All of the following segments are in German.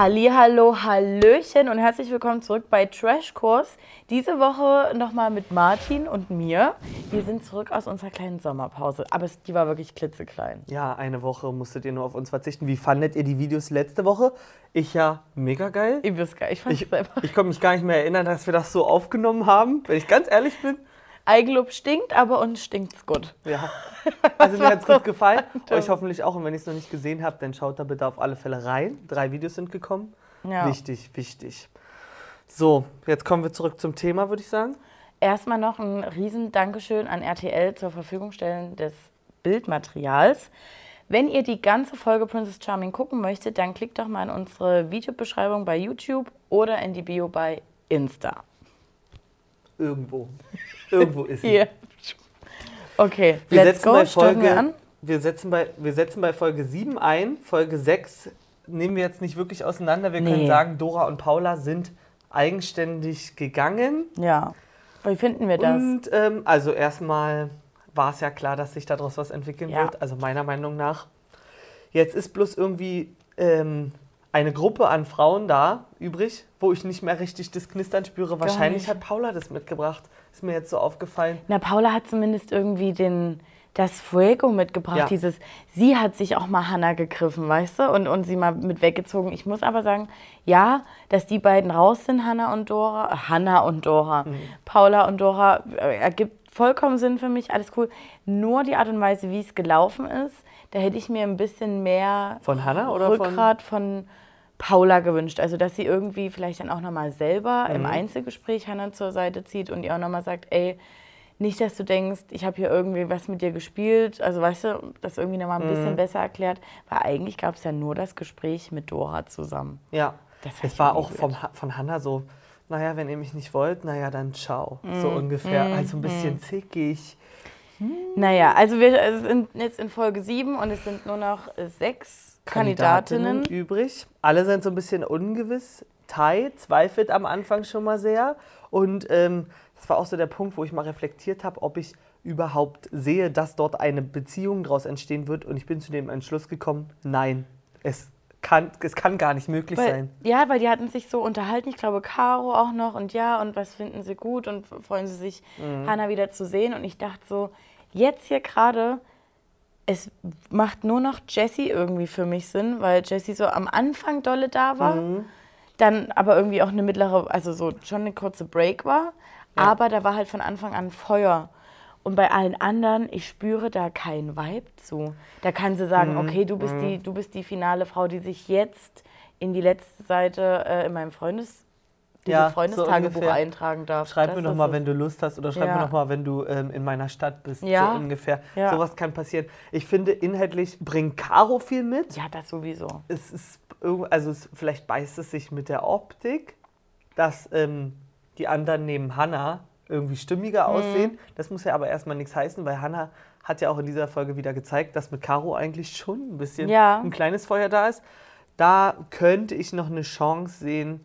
Hallo, Hallöchen und herzlich willkommen zurück bei Trashkurs. Diese Woche nochmal mit Martin und mir. Wir sind zurück aus unserer kleinen Sommerpause, aber es, die war wirklich klitzeklein. Ja, eine Woche musstet ihr nur auf uns verzichten. Wie fandet ihr die Videos letzte Woche? Ich ja mega geil. Ich weiß gar, ich fand Ich, es einfach. ich konnte mich gar nicht mehr erinnern, dass wir das so aufgenommen haben, wenn ich ganz ehrlich bin. Eigenlob stinkt, aber uns stinkt's gut. Ja. Also mir war hat es so gut gefallen. random. Euch hoffentlich auch. Und wenn ihr es noch nicht gesehen habt, dann schaut da bitte auf alle Fälle rein. Drei Videos sind gekommen. Ja. Wichtig, wichtig. So, jetzt kommen wir zurück zum Thema, würde ich sagen. Erstmal noch ein riesen Dankeschön an RTL zur Verfügung stellen des Bildmaterials. Wenn ihr die ganze Folge Princess Charming gucken möchtet, dann klickt doch mal in unsere Videobeschreibung bei YouTube oder in die Bio bei Insta. Irgendwo. Irgendwo ist sie. Hier. Okay, Wir let's setzen go. bei Folge, wir an. Wir, setzen bei, wir setzen bei Folge 7 ein. Folge 6 nehmen wir jetzt nicht wirklich auseinander. Wir können Nee. sagen, Dora und Paula sind eigenständig gegangen. Ja. Wie finden wir das? Und ähm, also erstmal war es ja klar, dass sich daraus was entwickeln Ja. wird. Also meiner Meinung nach. Jetzt ist bloß irgendwie ähm, eine Gruppe an Frauen da übrig, wo ich nicht mehr richtig das Knistern spüre. Wahrscheinlich nicht. hat Paula das mitgebracht. Ist mir jetzt so aufgefallen. Na, Paula hat zumindest irgendwie den, das Fuego mitgebracht. Ja. Dieses, sie hat sich auch mal Hannah gegriffen, weißt du, und, und sie mal mit weggezogen. Ich muss aber sagen, ja, dass die beiden raus sind, Hannah und Dora, äh, Hannah und Dora, Mhm. Paula und Dora, äh, ergibt vollkommen Sinn für mich, alles cool. Nur die Art und Weise, wie es gelaufen ist, da hätte ich mir ein bisschen mehr Von Hannah oder von- Rückgrat von Paula gewünscht. Also, dass sie irgendwie vielleicht dann auch nochmal selber Mhm. im Einzelgespräch Hannah zur Seite zieht und ihr auch nochmal sagt, ey, nicht, dass du denkst, ich habe hier irgendwie was mit dir gespielt. Also, weißt du, das irgendwie nochmal ein Mhm. bisschen besser erklärt. Weil eigentlich gab es ja nur das Gespräch mit Dora zusammen. Ja, Das es war auch vom, von Hannah so, naja, wenn ihr mich nicht wollt, naja, dann ciao. So ungefähr. Also ein bisschen zickig. Naja, also wir äh, sind jetzt in Folge 7 und es sind nur noch sechs Kandidatinnen. übrig. Alle sind so ein bisschen ungewiss. Tai zweifelt am Anfang schon mal sehr. Und ähm, das war auch so der Punkt, wo ich mal reflektiert habe, ob ich überhaupt sehe, dass dort eine Beziehung daraus entstehen wird. Und ich bin zu dem Entschluss gekommen, nein, es kann, es kann gar nicht möglich Weil, sein. ja, weil die hatten sich so unterhalten, ich glaube Caro auch noch und ja, und was finden sie gut und freuen sie sich, Mhm. Hannah wieder zu sehen. Und ich dachte so, jetzt hier gerade, es macht nur noch Jessie irgendwie für mich Sinn, weil Jessie so am Anfang dolle da war, Mhm. dann aber irgendwie auch eine mittlere, also so schon eine kurze Break war, aber da war halt von Anfang an Feuer. Und bei allen anderen, ich spüre da keinen Vibe zu. Da kann sie sagen, Mhm. okay, du bist, die, du bist die finale Frau, die sich jetzt in die letzte Seite äh, in meinem Freundes, diese Ja, so Freundestagebuch ungefähr. eintragen darf. Schreib Das mir noch ist mal, es. wenn du Lust hast oder schreib Ja. mir noch mal, wenn du ähm, in meiner Stadt bist. Ja. So ungefähr. Ja. Sowas kann passieren. Ich finde, inhaltlich bringt Caro viel mit. Ja, das sowieso. Es ist, also es, vielleicht beißt es sich mit der Optik, dass ähm, die anderen neben Hannah irgendwie stimmiger Mhm. aussehen. Das muss ja aber erstmal nichts heißen, weil Hannah hat ja auch in dieser Folge wieder gezeigt, dass mit Caro eigentlich schon ein bisschen Ja. ein kleines Feuer da ist. Da könnte ich noch eine Chance sehen,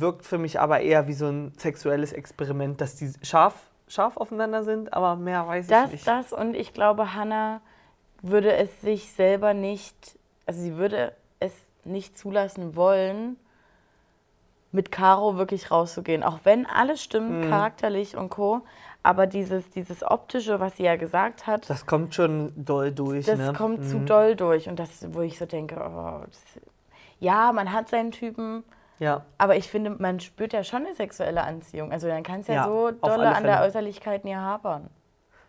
wirkt für mich aber eher wie so ein sexuelles Experiment, dass die scharf, scharf aufeinander sind, aber mehr weiß ich Das, nicht. das und ich glaube, Hannah würde es sich selber nicht, also sie würde es nicht zulassen wollen, mit Caro wirklich rauszugehen. Auch wenn alles stimmt, Mhm. charakterlich und Co. Aber dieses, dieses Optische, was sie ja gesagt hat, Das kommt schon doll durch. das ne? kommt zu Mhm. doll durch. Und das, wo ich so denke, oh, das, ja, man hat seinen Typen, Ja. aber ich finde, man spürt ja schon eine sexuelle Anziehung. Also dann kann es ja, Ja, so dolle an der. Äußerlichkeit nie hapern.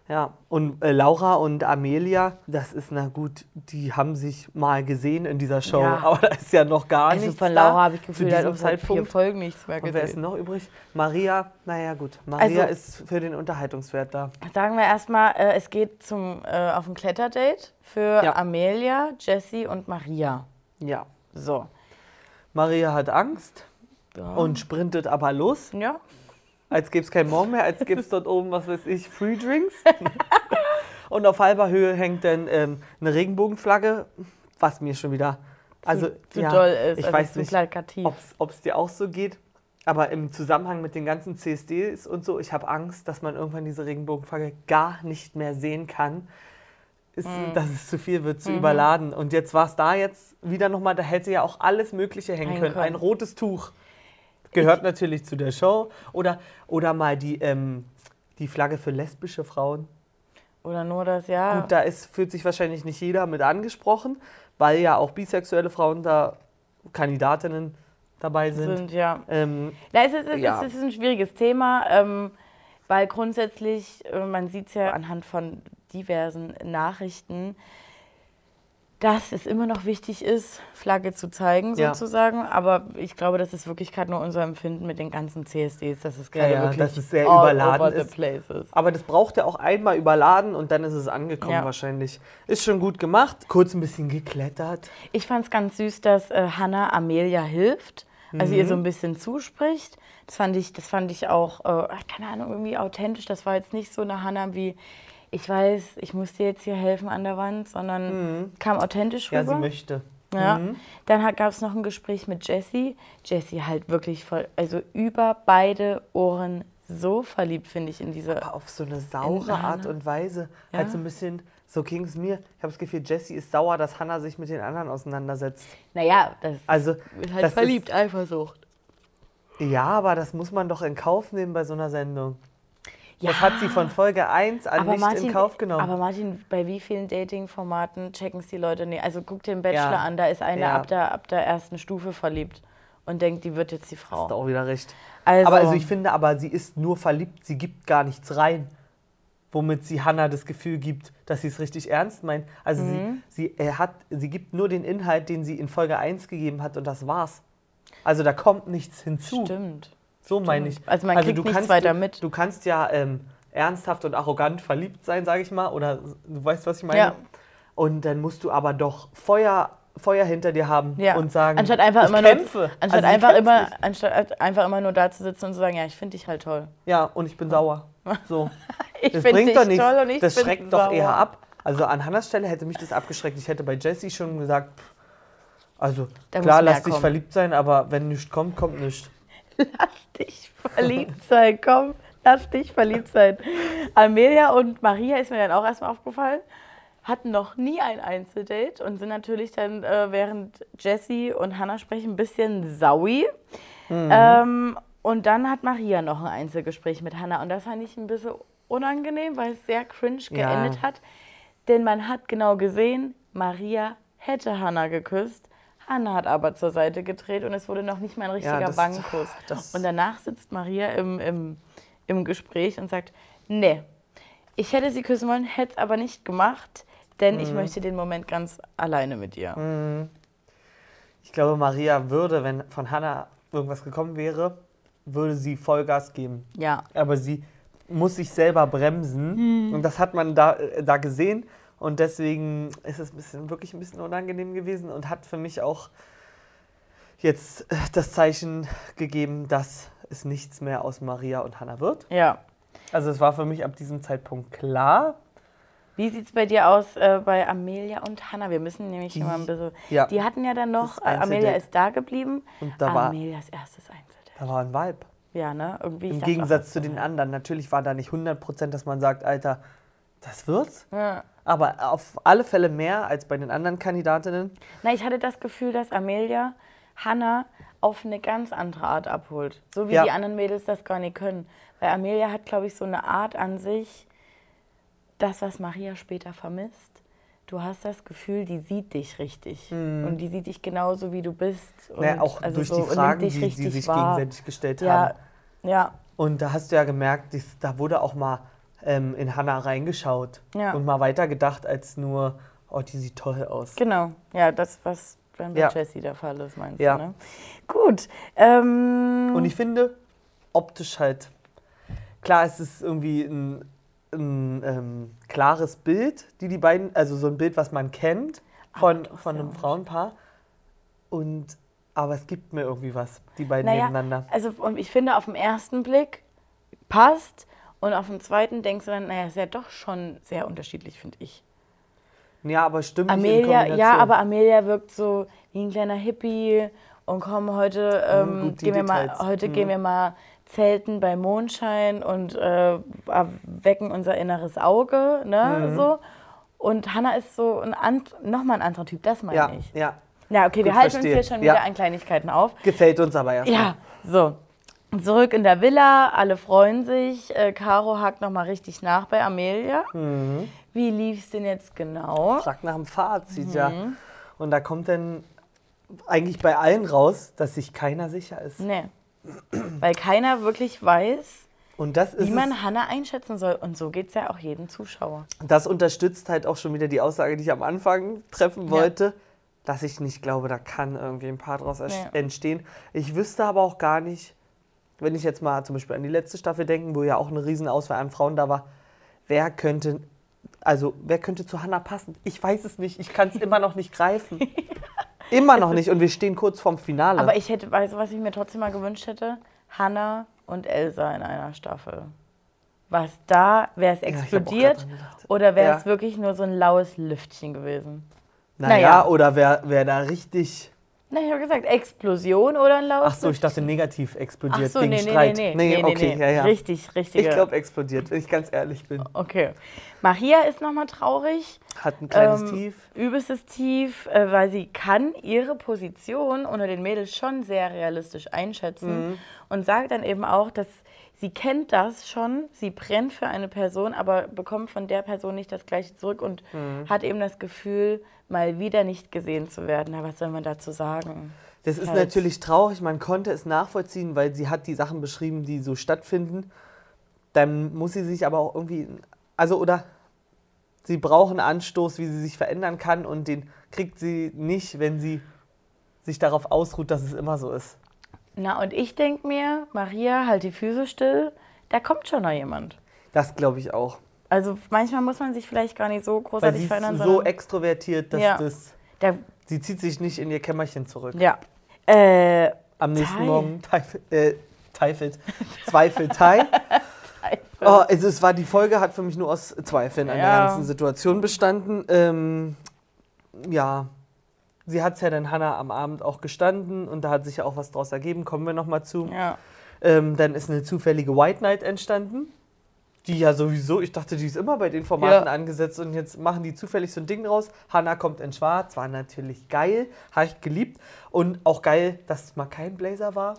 Ja, und äh, Laura und Amelia, das ist na gut, die haben sich mal gesehen in dieser Show, Ja. aber da ist ja noch gar Also nichts von da Laura habe ich gefühlt, halt diesem auch seit vier Zeitpunkt. Folgen nichts mehr Und wer ist gesehen. noch übrig? Maria, naja gut, Maria Also- ist für den Unterhaltungswert da. Sagen wir erstmal, äh, es geht zum, äh, auf ein Kletterdate für Ja. Amelia, Jessie und Maria. Ja, So. Maria hat Angst Ja. und sprintet aber los, ja. als gäbe es keinen Morgen mehr, als gäbe es dort oben, was weiß ich, Free Drinks. und auf halber Höhe hängt dann ähm, eine Regenbogenflagge, was mir schon wieder... Also, zu ja, doll ist, ich also weiß zu nicht, ob es dir auch so geht. Aber im Zusammenhang mit den ganzen CSDs und so, ich habe Angst, dass man irgendwann diese Regenbogenflagge gar nicht mehr sehen kann. Ist, dass es zu viel wird, zu überladen. Und jetzt war es da jetzt wieder nochmal, da hätte ja auch alles Mögliche hängen können. können. Ein rotes Tuch gehört natürlich zu der Show. Oder, oder mal die, ähm, die Flagge für lesbische Frauen. Oder nur das, ja. Gut, da ist, fühlt sich wahrscheinlich nicht jeder mit angesprochen, weil ja auch bisexuelle Frauen da Kandidatinnen dabei sind. sind, ja. Ähm, es, ist, es, Ja. ist, es ist ein schwieriges Thema, ähm, weil grundsätzlich, äh, man sieht es ja anhand von diversen Nachrichten, dass es immer noch wichtig ist, Flagge zu zeigen, Ja. sozusagen. Aber ich glaube, das ist wirklich gerade nur unser Empfinden mit den ganzen CSDs, dass es gerade ja, wirklich dass es sehr überladen ist. place ist. Aber das braucht ja auch einmal überladen und dann ist es angekommen Ja. wahrscheinlich. Ist schon gut gemacht. Kurz ein bisschen geklettert. Ich fand es ganz süß, dass äh, Hannah Amelia hilft, also Mhm. ihr so ein bisschen zuspricht. Das fand ich, das fand ich auch, äh, keine Ahnung, irgendwie authentisch. Das war jetzt nicht so eine Hannah wie, ich weiß, ich muss dir jetzt hier helfen an der Wand, sondern kam authentisch Mhm. Ja, rüber. sie möchte. Ja. Dann gab es noch ein Gespräch mit Jessie. Jessie halt wirklich voll, also über beide Ohren so verliebt, finde ich, in diese. Aber auf so eine saure Art und Weise. Ja. Halt so ein bisschen, so ging es mir. Ich habe das Gefühl, Jessie ist sauer, dass Hannah sich mit den anderen auseinandersetzt. Naja, das Also, ist halt das verliebt, Eifersucht. Ist, ja, aber das muss man doch in Kauf nehmen bei so einer Sendung. Ja. Das hat sie von Folge 1 an aber nicht Martin, in Kauf genommen. Aber Martin, bei wie vielen Dating-Formaten checken es die Leute nicht? Also guck dir den Bachelor Ja. an, da ist eine Ja. ab, der, ab der ersten Stufe verliebt und denkt, die wird jetzt die Hast Frau. du auch wieder recht. Also- aber also ich finde, aber sie ist nur verliebt, sie gibt gar nichts rein. Womit sie Hannah das Gefühl gibt, dass sie es richtig ernst meint. Also Mhm. sie, sie, hat, sie gibt nur den Inhalt, den sie in Folge 1 gegeben hat und das war's. Also da kommt nichts hinzu. Stimmt. So meine ich. Also man kriegt nichts weiter du, mit. Du kannst ja ähm, ernsthaft und arrogant verliebt sein, sage ich mal. Oder du weißt, was ich meine. Ja. Und dann musst du aber doch Feuer, Feuer hinter dir haben Ja. und sagen, anstatt einfach ich immer kämpfe. nur, anstatt Also einfach immer, nicht. anstatt einfach immer nur da zu sitzen und zu sagen, ja, ich finde dich halt toll. Ja, und ich bin sauer. So. Ich Das bringt doch nichts. toll und ich das schreckt doch eher ab. Also an Hannas Stelle hätte mich das abgeschreckt. Ich hätte bei Jessie schon gesagt, pff, also Da klar, lass dich kommen. verliebt sein, aber wenn nichts kommt, kommt nichts. Lass dich verliebt sein, komm, lass dich verliebt sein. Amelia und Maria ist mir dann auch erstmal aufgefallen, hatten noch nie ein Einzeldate und sind natürlich dann, äh, während Jessie und Hannah sprechen, ein bisschen saui. Ähm, und dann hat Maria noch ein Einzelgespräch mit Hannah und das fand ich ein bisschen unangenehm, weil es sehr cringe Ja. geendet hat. Denn man hat genau gesehen, Maria hätte Hannah geküsst. Hannah hat aber zur Seite gedreht und es wurde noch nicht mal ein richtiger das- Wangenkuss. das- Und danach sitzt Maria im, im, im Gespräch und sagt, nee, ich hätte sie küssen wollen, hätte es aber nicht gemacht, denn Mhm. ich möchte den Moment ganz alleine mit ihr. Ich glaube, Maria würde, wenn von Hannah irgendwas gekommen wäre, würde sie Vollgas geben. Ja, Aber sie muss sich selber bremsen. Und das hat man da, äh, da gesehen. Und deswegen ist es ein bisschen, wirklich ein bisschen unangenehm gewesen und hat für mich auch jetzt äh, das Zeichen gegeben, dass es nichts mehr aus Maria und Hannah wird. ja. Also es war für mich ab diesem Zeitpunkt klar. Wie sieht es bei dir aus äh, bei Amelia und Hannah? Wir müssen nämlich Die- immer ein bisschen. ja. Die hatten ja dann noch, Amelia ist da geblieben. Und da war, Amelias erstes Einzeldate. Da war ein Vibe. Ja, ne? Irgendwie. Im Gegensatz auch, zu den anderen. Natürlich war da nicht 100%, dass man sagt, Alter, das wird's. Ja. Aber auf alle Fälle mehr als bei den anderen Kandidatinnen. Na, ich hatte das Gefühl, dass Amelia Hannah auf eine ganz andere Art abholt. So wie Ja. die anderen Mädels das gar nicht können. Weil Amelia hat, glaube ich, so eine Art an sich, das, was Maria später vermisst. Du hast das Gefühl, die sieht dich richtig. Und die sieht dich genauso, wie du bist. Und Naja, auch also durch so, die Fragen, dich die sie sich wahr. gegenseitig gestellt Ja, haben. ja, Und da hast du ja gemerkt, dies, da wurde auch mal ähm, in Hannah reingeschaut Ja. und mal weitergedacht als nur, oh, die sieht toll aus. genau. Ja, das, was dann bei Ja. Jessie der Fall ist, meinst Ja. du, ne? Gut. Ähm, Und ich finde, optisch halt, klar, es ist irgendwie ein, ein ähm, klares Bild, die die beiden, also so ein Bild, was man kennt von, doch von einem Frauenpaar. Und, aber es gibt mir irgendwie was, die beiden Naja, nebeneinander. also und ich finde, auf den ersten Blick passt und auf den zweiten denkst du dann, naja, ist ja doch schon sehr unterschiedlich, finde ich. Ja, aber stimmt Amelia, ja, aber Amelia wirkt so wie ein kleiner Hippie und komm, heute, ähm, gut, gehen, wir mal, heute Mhm. gehen wir mal zelten bei Mondschein und äh, wecken unser inneres Auge, ne, Mhm. so. Und Hannah ist so ein and nochmal ein anderer Typ, das meine Ja, ich. ja. Ja, okay, wir Gut, halten verstehe. uns hier schon wieder Ja. an Kleinigkeiten auf. Gefällt uns aber erstmal. Ja, so. Zurück in der Villa, alle freuen sich. Äh, Caro hakt nochmal richtig nach bei Amelia. Mhm. Wie lief es denn jetzt genau? Fragt nach dem Fazit, Mhm. ja. Und da kommt dann eigentlich bei allen raus, dass sich keiner sicher ist. Nee. Weil keiner wirklich weiß, wie man Hannah einschätzen soll. Und so geht es ja auch jedem Zuschauer. das unterstützt halt auch schon wieder die Aussage, die ich am Anfang treffen wollte, dass ich nicht glaube, da kann irgendwie ein Paar draus Nee. entstehen. Ich wüsste aber auch gar nicht, wenn ich jetzt mal zum Beispiel an die letzte Staffel denke, wo ja auch eine Riesenauswahl an Frauen da war, wer könnte, also wer könnte zu Hannah passen? Ich weiß es nicht, ich kann es immer noch nicht greifen. Immer noch nicht und wir stehen kurz vorm Finale. Aber ich hätte, weißt du, was ich mir trotzdem mal gewünscht hätte? Hannah und Elsa in einer Staffel. Was da, wäre es explodiert gedacht. oder wäre es Ja. wirklich nur so ein laues Lüftchen gewesen? naja, naja. oder wer, wer da richtig Na, ich habe gesagt, Explosion oder ein laues Ach so, ich dachte negativ explodiert Ach so, wegen nee, nee, Streit. nee, nee, nee, okay, nee. ja, ja. Richtig, richtig. Ich glaube explodiert, wenn ich ganz ehrlich bin. Okay. Maria ist nochmal traurig. Hat ein kleines Ähm, Tief. Übelstes Tief, äh, weil sie kann ihre Position unter den Mädels schon sehr realistisch einschätzen Mhm. und sagt dann eben auch, dass sie kennt das schon, sie brennt für eine Person, aber bekommt von der Person nicht das gleiche zurück und Mhm. hat eben das Gefühl, mal wieder nicht gesehen zu werden. Na, was soll man dazu sagen? Das ist halt- natürlich traurig, man konnte es nachvollziehen, weil sie hat die Sachen beschrieben, die so stattfinden. Dann muss sie sich aber auch irgendwie, also oder sie braucht einen Anstoß, wie sie sich verändern kann und den kriegt sie nicht, wenn sie sich darauf ausruht, dass es immer so ist. Na, und ich denke mir, Maria, halt die Füße still, da kommt schon noch jemand. Das glaube ich auch. Also manchmal muss man sich vielleicht gar nicht so Weil großartig sie verändern, ist so extrovertiert, dass Ja. das. da, Sie zieht sich nicht in ihr Kämmerchen zurück. ja. Äh, Am nächsten Tai. Morgen Teifel, äh, Teifelt, Zweifel Tai. Oh, also es war die Folge hat für mich nur aus Zweifeln an der ganzen Situation bestanden. Ähm, ja, sie hat es ja dann Hannah am Abend auch gestanden und da hat sich ja auch was draus ergeben. Kommen wir noch mal zu. ja. Ähm, dann ist eine zufällige White Night entstanden. Die ja sowieso, ich dachte, die ist immer bei den Formaten Ja. angesetzt und jetzt machen die zufällig so ein Ding draus. Hannah kommt in Schwarz, war natürlich geil, habe ich geliebt. Und auch geil, dass es mal kein Blazer war.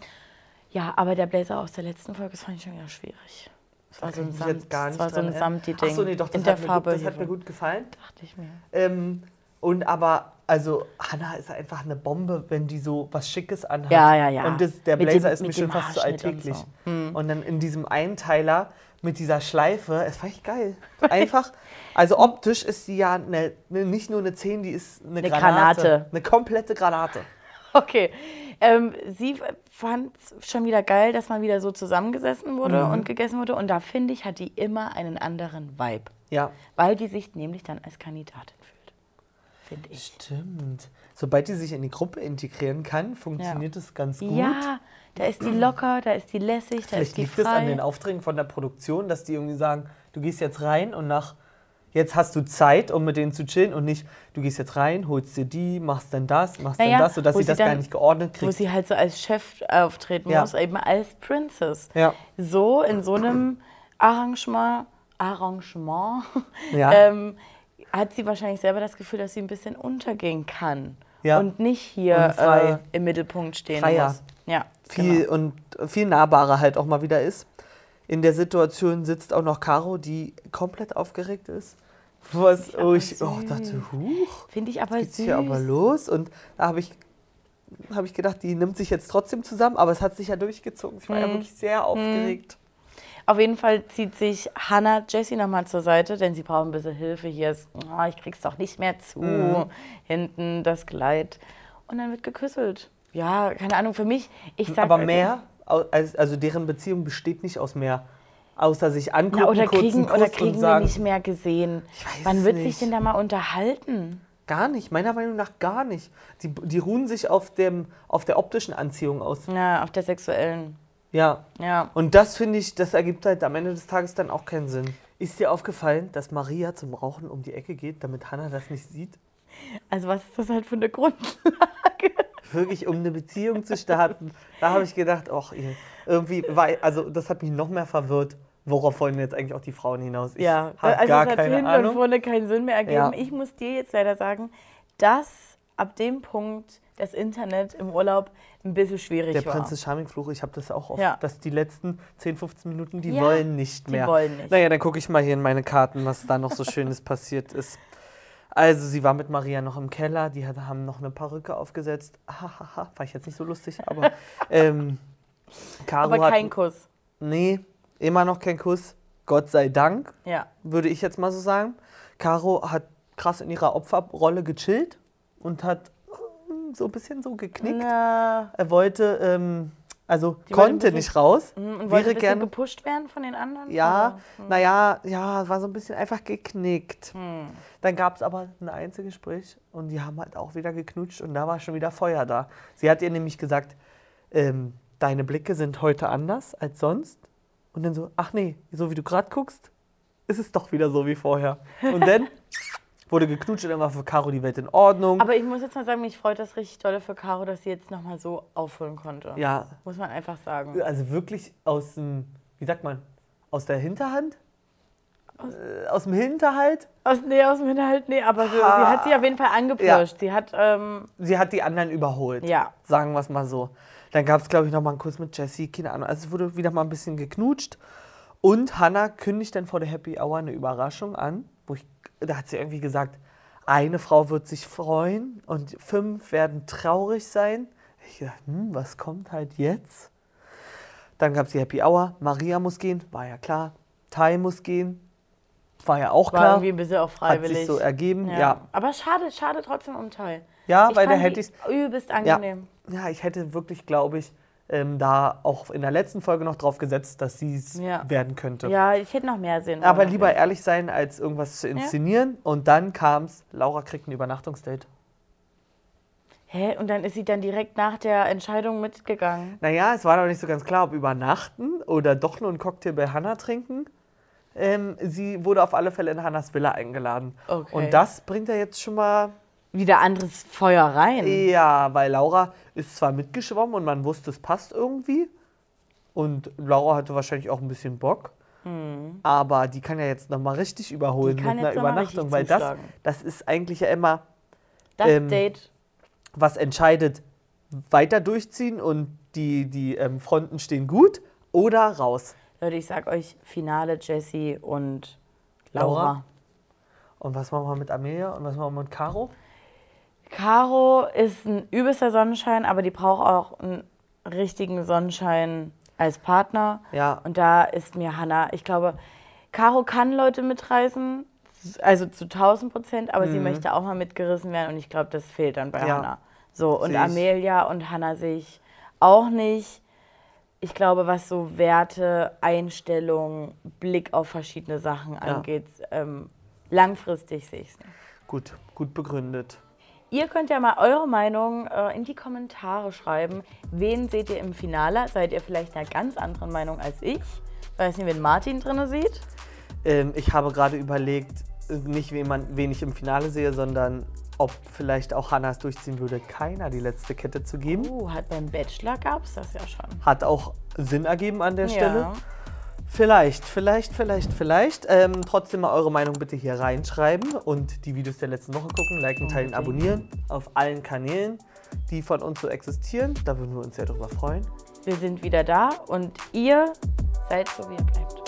Ja, aber der Blazer aus der letzten Folge, das fand ich schon wieder schwierig. Das war so ein Samt, jetzt gar das nicht war so ein. Samti-Ding. Ach so, nee, doch, das, in hat, der mir Farbe. gut, das hat mir gut gefallen. Dachte ich mir. Ähm, und aber, also, Hannah ist einfach eine Bombe, wenn die so was Schickes anhat. Ja, ja, ja. Und das, der Blazer dem- ist mir schon fast zu und alltäglich. so. Hm. Und dann in diesem Einteiler mit dieser Schleife, es war echt geil. Einfach, also optisch ist sie ja eine, eine, nicht nur eine 10, die ist eine, Eine Granate. Granate. Eine komplette Granate. Okay. Ähm, sie fand es schon wieder geil, dass man wieder so zusammengesessen wurde Mhm. und gegessen wurde. Und da finde ich, hat die immer einen anderen Vibe. Ja, Weil die sich nämlich dann als Kandidatin fühlt. Finde ich. stimmt. Sobald die sich in die Gruppe integrieren kann, funktioniert es ganz gut. Ja, da ist die locker, da ist die lässig, da Vielleicht ist die liegt es an frei. den Aufträgen von der Produktion, dass die irgendwie sagen, du gehst jetzt rein und nach jetzt hast du Zeit, um mit denen zu chillen und nicht, du gehst jetzt rein, holst dir die, machst dann das, machst Naja, dann das, sodass wo sie sie das gar dann- nicht geordnet Wo kriegt. sie halt so als Chef auftreten Ja. muss, eben als Princess. Ja. So in so einem Arrangement, Arrangement Ja. ähm, hat sie wahrscheinlich selber das Gefühl, dass sie ein bisschen untergehen kann. Ja. Und nicht hier Und äh, im Mittelpunkt stehen Freier. muss. Ja, viel genau. und viel nahbarer halt auch mal wieder ist. In der Situation sitzt auch noch Caro, die komplett aufgeregt ist. Was, oh, ich oh, süß. dachte, huch, Finde ich aber geht's süß. hier aber los? Und da habe ich, hab ich gedacht, die nimmt sich jetzt trotzdem zusammen, aber es hat sich ja durchgezogen. Ich war Mhm. ja wirklich sehr aufgeregt. Auf jeden Fall zieht sich Hannah Jessie nochmal zur Seite, denn sie braucht ein bisschen Hilfe. Hier ist, oh, ich krieg's doch nicht mehr zu. Mhm. Hinten das Kleid. Und dann wird geküsselt. Ja, keine Ahnung, für mich, ich sag. Aber mehr, also deren Beziehung besteht nicht aus mehr. Außer sich angucken, Na, oder kriegen, Kuss oder kriegen wir nicht mehr gesehen? Ich weiß Wann wird nicht. sich denn da mal unterhalten? gar nicht, meiner Meinung nach gar nicht. Die, die ruhen sich auf, dem, auf der optischen Anziehung aus. Ja, auf der sexuellen. Ja, Ja. Und das finde ich, das ergibt halt am Ende des Tages dann auch keinen Sinn. Ist dir aufgefallen, dass Maria zum Rauchen um die Ecke geht, damit Hannah das nicht sieht? Also, was ist das halt für eine Grundlage? Wirklich, um eine Beziehung zu starten. Da habe ich gedacht, ach, irgendwie, war, also das hat mich noch mehr verwirrt. worauf wollen jetzt eigentlich auch die Frauen hinaus? Ich Ja, also gar es hat keine hinten und Ahnung. vorne keinen Sinn mehr ergeben. Ja. Ich muss dir jetzt leider sagen, dass ab dem Punkt das Internet im Urlaub ein bisschen schwierig Der war. Prinzess Charming Fluch, ich habe das auch oft, Ja. dass die letzten 10, 15 Minuten, die Ja, wollen nicht die mehr. wollen nicht. Naja, dann gucke ich mal hier in meine Karten, was da noch so Schönes passiert ist. Also, sie war mit Maria noch im Keller, die hat, haben noch eine Perücke aufgesetzt. Hahaha, war ich jetzt nicht so lustig, aber. ähm, Caro Aber hat, kein Kuss. Nee, immer noch kein Kuss. Gott sei Dank, Ja. würde ich jetzt mal so sagen. Caro hat krass in ihrer Opferrolle gechillt und hat so ein bisschen so geknickt. Na, Er wollte, ähm, also Die konnte bisschen- nicht raus. mm, und wollte ein gerne. gepusht werden von den anderen? Ja, Oder? naja, ja, war so ein bisschen einfach geknickt. Hm. Dann gab es aber ein Einzelgespräch und die haben halt auch wieder geknutscht und da war schon wieder Feuer da. Sie hat ihr nämlich gesagt, ähm, deine Blicke sind heute anders als sonst. Und dann so, ach nee, so wie du gerade guckst, ist es doch wieder so wie vorher. Und dann wurde geknutscht und dann war für Caro die Welt in Ordnung. Aber ich muss jetzt mal sagen, mich freut das richtig toll für Caro, dass sie jetzt nochmal so aufholen konnte. ja, Muss man einfach sagen. also wirklich aus dem, wie sagt man, aus der Hinterhand? Äh, aus dem Hinterhalt? Aus, nee, aus dem Hinterhalt, nee, aber so, sie Ha. hat sie auf jeden Fall angepirscht. Sie hat, ähm, Sie hat die anderen überholt. ja. Sagen wir es mal so. Dann gab es, glaube ich, noch mal einen Kuss mit Jessie, keine Ahnung. Also es wurde wieder mal ein bisschen geknutscht. Und Hannah kündigt dann vor der Happy Hour eine Überraschung an. Wo ich, da hat sie irgendwie gesagt, eine Frau wird sich freuen und fünf werden traurig sein. Ich dachte, hm, was kommt halt jetzt? Dann gab es die Happy Hour. Maria muss gehen, war ja klar. Tai muss gehen, war ja auch War klar. irgendwie ein bisschen auch Hat freiwillig. sich so ergeben, ja. Aber schade, schade trotzdem um Teil. Ja, ich weil da hätte ich übelst angenehm. Ja, ich hätte wirklich, glaube ich, ähm, da auch in der letzten Folge noch drauf gesetzt, dass sie es Ja. werden könnte. Ja, ich hätte noch mehr sehen Aber lieber ehrlich sein, als irgendwas zu inszenieren. Und dann kam's, Laura kriegt ein Übernachtungsdate. Hä? Und dann ist sie dann direkt nach der Entscheidung mitgegangen. Naja, es war noch nicht so ganz klar, ob übernachten oder doch nur einen Cocktail bei Hannah trinken. Ähm, sie wurde auf alle Fälle in Hannas Villa eingeladen. Okay. Und das bringt ja jetzt schon mal Wieder anderes Feuer rein. Ja, weil Laura ist zwar mitgeschwommen und man wusste, es passt irgendwie. Und Laura hatte wahrscheinlich auch ein bisschen Bock. Aber die kann ja jetzt nochmal richtig überholen mit einer Übernachtung. Weil das, das ist eigentlich ja immer, Das ähm, Date. was entscheidet, weiter durchziehen und die, die ähm, Fronten stehen gut oder raus. Leute, ich sag euch, Finale Jessie und Laura. Laura? Und was machen wir mit Amelia und was machen wir mit Caro? Caro ist ein übelster Sonnenschein, aber die braucht auch einen richtigen Sonnenschein als Partner. Ja. Und da ist mir Hannah, ich glaube, Caro kann Leute mitreißen, also zu 1000 Prozent, aber sie möchte auch mal mitgerissen werden und ich glaube, das fehlt dann bei Mhm. Ja. Hannah. So, und ich. Amelia und Hannah sehe ich auch nicht. Ich glaube, was so Werte, Einstellung, Blick auf verschiedene Sachen angeht, ähm, langfristig sehe ich es nicht. Gut, gut begründet. Ihr könnt ja mal eure Meinung äh, in die Kommentare schreiben. Wen seht ihr im Finale? Seid ihr vielleicht einer ganz anderen Meinung als ich? Weiß nicht, wen Martin drinne sieht. Ähm, ich habe gerade überlegt, nicht wen, man, wen ich im Finale sehe, sondern ob vielleicht auch Hannah es durchziehen würde, keiner die letzte Kette zu geben. Uh, hat beim Bachelor gab es das ja schon. Hat auch Sinn ergeben an der Stelle. Vielleicht, vielleicht, vielleicht, vielleicht. Ähm, trotzdem mal eure Meinung bitte hier reinschreiben und die Videos der letzten Woche gucken, liken, teilen, Unbedingt. abonnieren auf allen Kanälen, die von uns so existieren. Da würden wir uns sehr drüber freuen. Wir sind wieder da und ihr seid so, wie ihr bleibt.